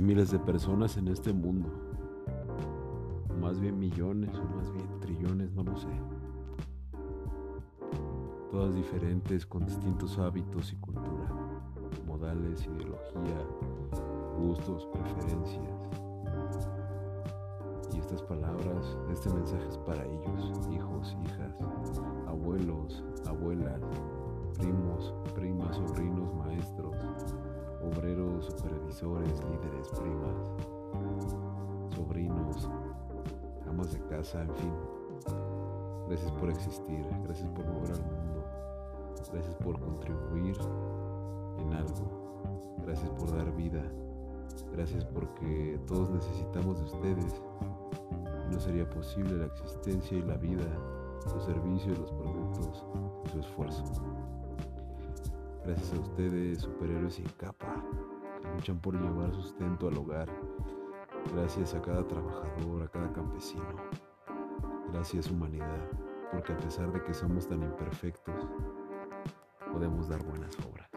miles de personas en este mundo. Más bien millones o más bien trillones, no lo sé. Todas diferentes con distintos hábitos y cultura, modales, ideología, gustos, preferencias. Y estas palabras, este mensaje es para ellos, hijos, hijas, abuelos, abuelas, primos, primas, sobrinos, supervisores, líderes, primas, sobrinos, amas de casa, en fin. Gracias por existir, gracias por mover al mundo, gracias por contribuir en algo, gracias por dar vida, gracias porque todos necesitamos de ustedes. No sería posible la existencia y la vida, los servicios, los productos, su esfuerzo. Gracias a ustedes, superhéroes sin capa, luchan por llevar sustento al hogar. Gracias a cada trabajador, a cada campesino. Gracias humanidad, porque a pesar de que somos tan imperfectos, podemos dar buenas obras.